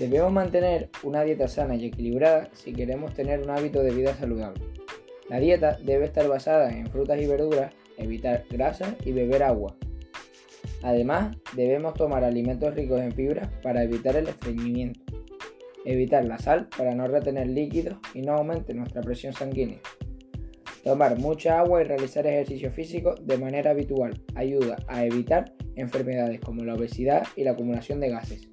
Debemos mantener una dieta sana y equilibrada si queremos tener un hábito de vida saludable. La dieta debe estar basada en frutas y verduras, evitar grasas y beber agua. Además, debemos tomar alimentos ricos en fibras para evitar el estreñimiento. Evitar la sal para no retener líquidos y no aumente nuestra presión sanguínea. Tomar mucha agua y realizar ejercicio físico de manera habitual ayuda a evitar enfermedades como la obesidad y la acumulación de gases.